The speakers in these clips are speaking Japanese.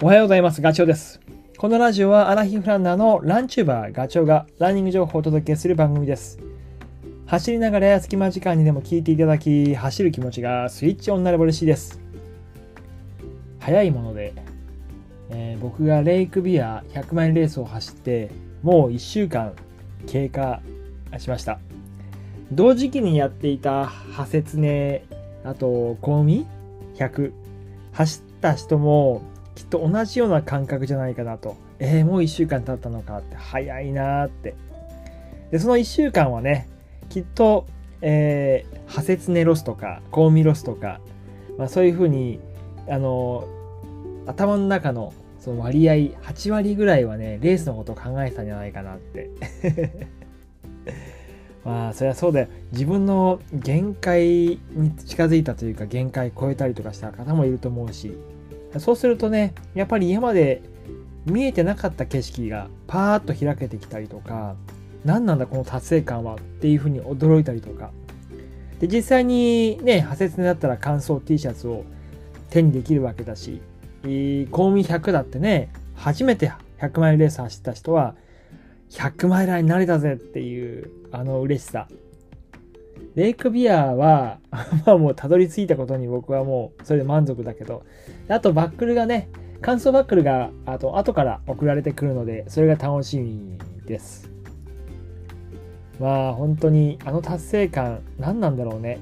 おはようございます。ガチョウです。このラジオはアラヒフランナーのランチューバーガチョウがランニング情報をお届けする番組です。走りながら隙間時間にでも聞いていただき、走る気持ちがスイッチオンになれば嬉しいです。早いもので、えー僕がレイクビア100マイルレースを走って、もう1週間経過しました。同時期にやっていたハセツネ、あと、コウミ100走った人もきっと同じような感覚じゃないかなと。えー、もう1週間経ったのかって、早いなって。で、その1週間はね、きっと、えー、ハセツネロスとか、コウミロスとか、まあそういうふうに、あの、頭の中のその割合、8割ぐらいはね、レースのことを考えてたんじゃないかなって。まあ、そりゃそうだよ。自分の限界に近づいたというか、限界超えたりとかした方もいると思うし、そうするとね、やっぱり今まで見えてなかった景色がパーッと開けてきたりとか、何なんだこの達成感はっていうふうに驚いたりとか。で、実際にね、派切になったら乾燥 T シャツを手にできるわけだし、えー公民100だってね、初めて100マイルレース走った人は、100マイラーになれたぜっていう、あの嬉しさ。レイクビアは、まあもうたどり着いたことに僕はもうそれで満足だけど、あとバックルがね、乾燥バックルがあと後から送られてくるので、それが楽しみです。まあ本当にあの達成感、何なんだろうね。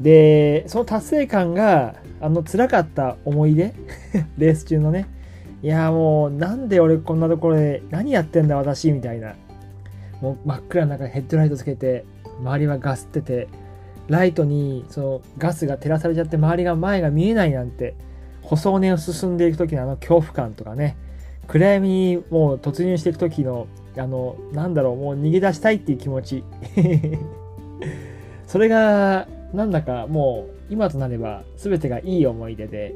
で、その達成感が、あの辛かった思い出 レース中のね。いやもうなんで俺こんなところで何やってんだ私みたいな。もう真っ暗の中でヘッドライトつけて、周りはガスってて、ライトにそのガスが照らされちゃって周りが前が見えないなんて、細尾根を進んでいく時のあの恐怖感とかね、暗闇にもう突入していく時の、あの、なんだろう、もう逃げ出したいっていう気持ち。それが、なんだかもう今となれば全てがいい思い出で、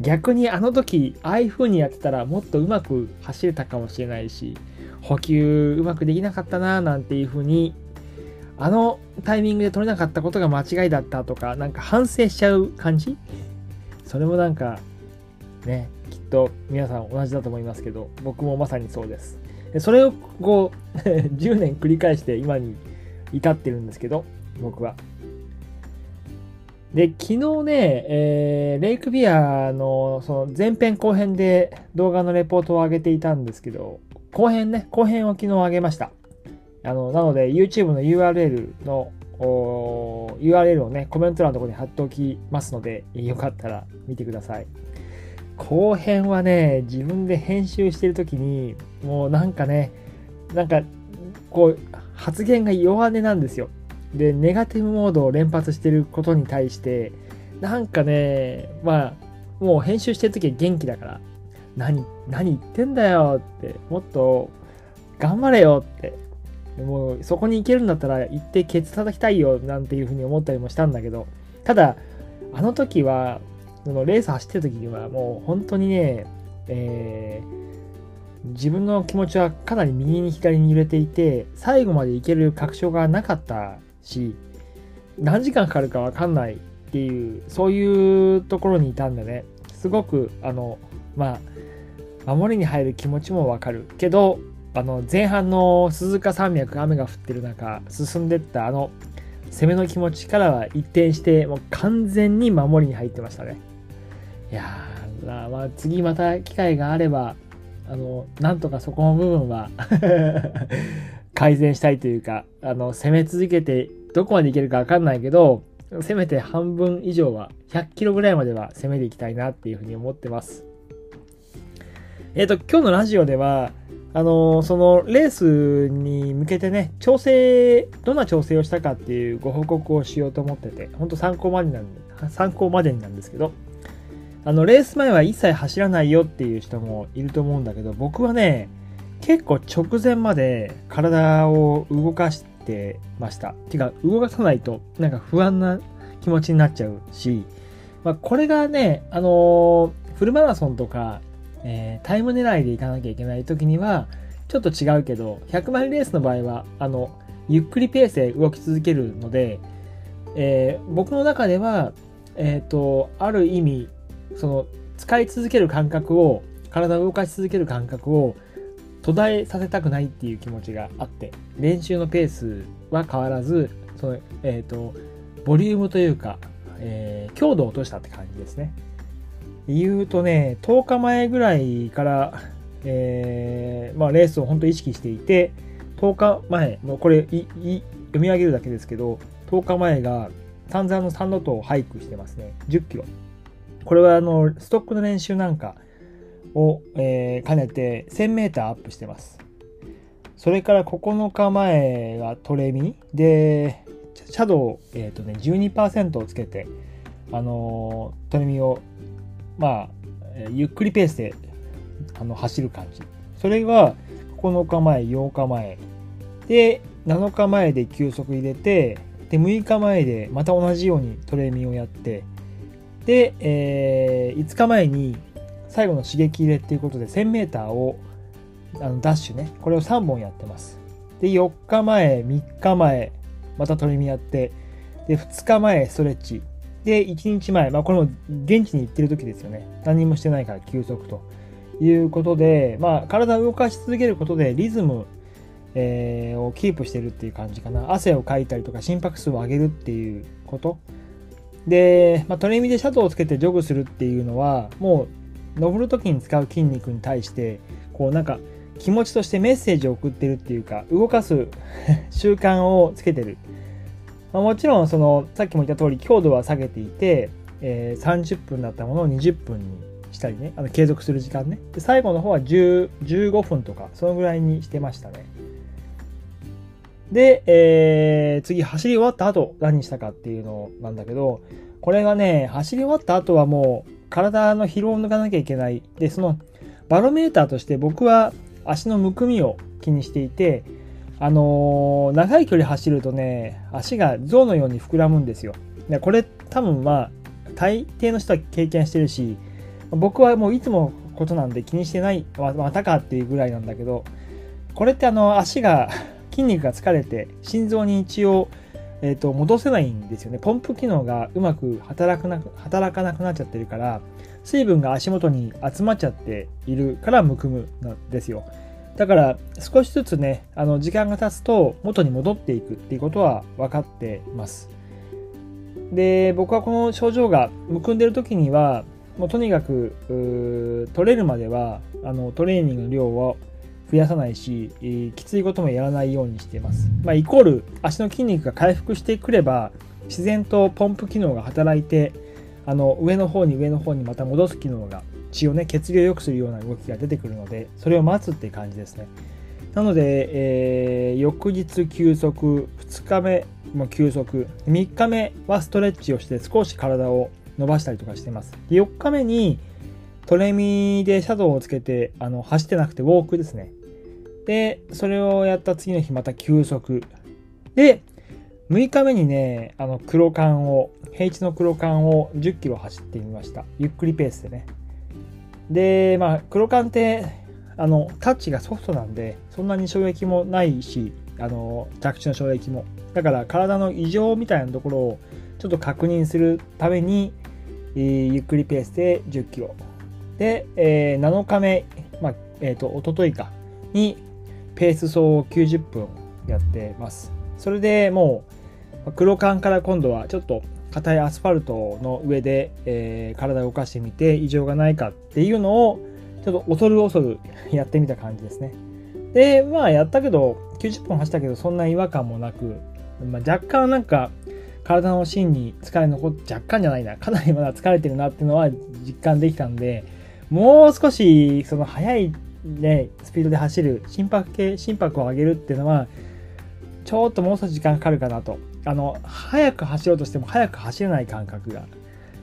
逆にあの時、ああいう風にやってたらもっとうまく走れたかもしれないし、補給うまくできなかったななんていう風に、あのタイミングで取れなかったことが間違いだったとか、なんか反省しちゃう感じ？それもなんか、ね、きっと皆さん同じだと思いますけど、僕もまさにそうです。それをこう、10年繰り返して今に至ってるんですけど、僕は。で、昨日ね、えーレイクビアのその前編後編で動画のレポートを上げていたんですけど、後編ね、後編を昨日上げました。あの、なので YouTube の URL の URL をね、コメント欄のところに貼っておきますので、よかったら見てください。後編はね、自分で編集してるときに、もうなんかね、なんか、こう、発言が弱音なんですよ。で、ネガティブモードを連発してることに対して、なんかね、まあ、もう編集してるときは元気だから、何、何言ってんだよって、もっと頑張れよって、もうそこに行けるんだったら行ってケツ叩きたいよなんていうふうに思ったりもしたんだけど、ただ、あの時は、そのレース走ってる時にはもう本当にね、えー自分の気持ちはかなり右に左に揺れていて、最後まで行ける確証がなかったし、何時間かかるかわかんないっていう、そういうところにいたんだね。すごく、あの、まあ、守りに入る気持ちもわかる。けど、あの、前半の鈴鹿山脈雨が降ってる中、進んでったあの、攻めの気持ちからは一転して、もう完全に守りに入ってましたね。いやー、まあ、次また機会があれば、あの、なんとかそこの部分は 改善したいというか、あの、攻め続けてどこまでいけるかわかんないけど、せめて半分以上は、100キロぐらいまでは攻めていきたいなっていうふうに思ってます。えっ、と、今日のラジオでは、あのそのレースに向けてね、調整、どんな調整をしたかっていうご報告をしようと思ってて、本当参考までなんで、参考までになんですけど、あの、レース前は一切走らないよっていう人もいると思うんだけど、僕はね、結構直前まで体を動かしてました。てか、動かさないとなんか不安な気持ちになっちゃうし、まあ、これがね、あのーフルマラソンとか、えータイム狙いで行かなきゃいけない時には、ちょっと違うけど、100マイルレースの場合は、あの、ゆっくりペースで動き続けるので、えー僕の中では、えっ、と、ある意味、その、使い続ける感覚を体を動かし続ける感覚を途絶えさせたくないっていう気持ちがあって練習のペースは変わらずその、えーと、ボリュームというか、え、強度を落としたって感じですね。言うとね10日前ぐらいから、えー、まあ、レースを本当意識していて10日前もうこれいい読み上げるだけですけど10日前が丹沢の3度とハイクしてますね。10キロ。これはあのストックの練習なんかを、えー、兼ねて 1000m アップしてます。それから9日前はトレミで、シャドウ、えーとね、12%をつけて、あのー、トレミを、まあ、ゆっくりペースであの走る感じ。それが9日前、8日前。で、7日前で休息入れて、で、6日前でまた同じようにトレーミをやって、で、えー、5日前に最後の刺激入れっていうことで 1000m をあのダッシュね。これを3本やってます。で4日前3日前またトレーミやって。で2日前ストレッチ。で1日前まあこれも現地に行ってる時ですよね。何もしてないから休息と。いうことでまあ体を動かし続けることでリズムえー、をキープしてるっていう感じかな。汗をかいたりとか心拍数を上げるっていうこと。で、まあ、トレミでシャドウをつけてジョグするっていうのはもう登る時に使う筋肉に対してこうなんか気持ちとしてメッセージを送ってるっていうか動かす 習慣をつけてる、まあ、もちろんそのさっきも言った通り強度は下げていて、えー、30分だったものを20分にしたりねあの継続する時間ねで最後の方は10 15分とかそのぐらいにしてましたねで、えー、次走り終わった後何したかっていうのなんだけどこれがね走り終わった後はもう体の疲労を抜かなきゃいけない。で、そのバロメーターとして僕は足のむくみを気にしていて、あのー、長い距離走るとね、足が象のように膨らむんですよ。でこれ多分まあ、大抵の人は経験してるし、僕はもういつもことなんで気にしてない、またかっていうぐらいなんだけど、これってあの足が、筋肉が疲れて、心臓に一応えーと、戻せないんですよね。ポンプ機能がうまく働かな働かなくなっちゃってるから、水分が足元に集まっちゃっているからむくむなんですよ。だから少しずつね、あの時間が経つと元に戻っていくっていうことは分かってます。で、僕はこの症状がむくんでる時には、もうとにかく取れるまではあのトレーニングの量を増やさないし、えー、きついこともやらないようにしています。まあ、イコール足の筋肉が回復してくれば自然とポンプ機能が働いてあの上の方に上の方にまた戻す機能が血をね血流を良くするような動きが出てくるのでそれを待つっていう感じですね。なので、えー、翌日休息2日目も休息3日目はストレッチをして少し体を伸ばしたりとかしてます。で4日目にトレミでシャドウをつけてあの走ってなくてウォークですね。で、それをやった次の日また休息。で、6日目にね、あの黒缶を、平地の黒缶を10キロ走ってみました。ゆっくりペースでね。で、まあ、黒缶って、あの、タッチがソフトなんで、そんなに衝撃もないし、あの、着地の衝撃も。だから体の異常みたいなところをちょっと確認するために、えー、ゆっくりペースで10キロ。で、えー、7日目、まあ、えっ、ー、と、おとといか、にペース走を90分やってます。それでもう黒缶から今度はちょっと硬いアスファルトの上で、えー、体を動かしてみて異常がないかっていうのをちょっと恐る恐る やってみた感じですね。で、まあやったけど90分走ったけどそんな違和感もなく、まあ、若干なんか体の芯に疲れ残って若干じゃないなかなりまだ疲れてるなっていうのは実感できたんでもう少しその速いね、スピードで走る心拍計心拍を上げるっていうのはちょっともう少し時間かかるかなとあの速く走ろうとしても速く走れない感覚が。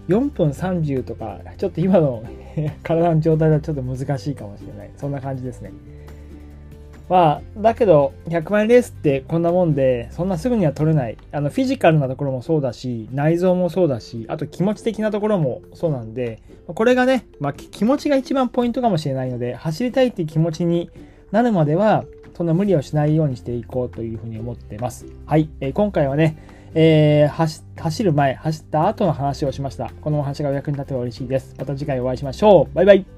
4分30とかちょっと今の 体の状態ではちょっと難しいかもしれない。そんな感じですね。まあだけど100マイルレースってこんなもんでそんなすぐには取れない。あのフィジカルなところもそうだし内臓もそうだしあと気持ち的なところもそうなんでこれがね、まあ、気持ちが一番ポイントかもしれないので、走りたいっていう気持ちになるまでは、そんな無理をしないようにしていこうというふうに思ってます。はい、えー、今回はね、えー、走る前、走った後の話をしました。このお話がお役に立てば嬉しいです。また次回お会いしましょう。バイバイ。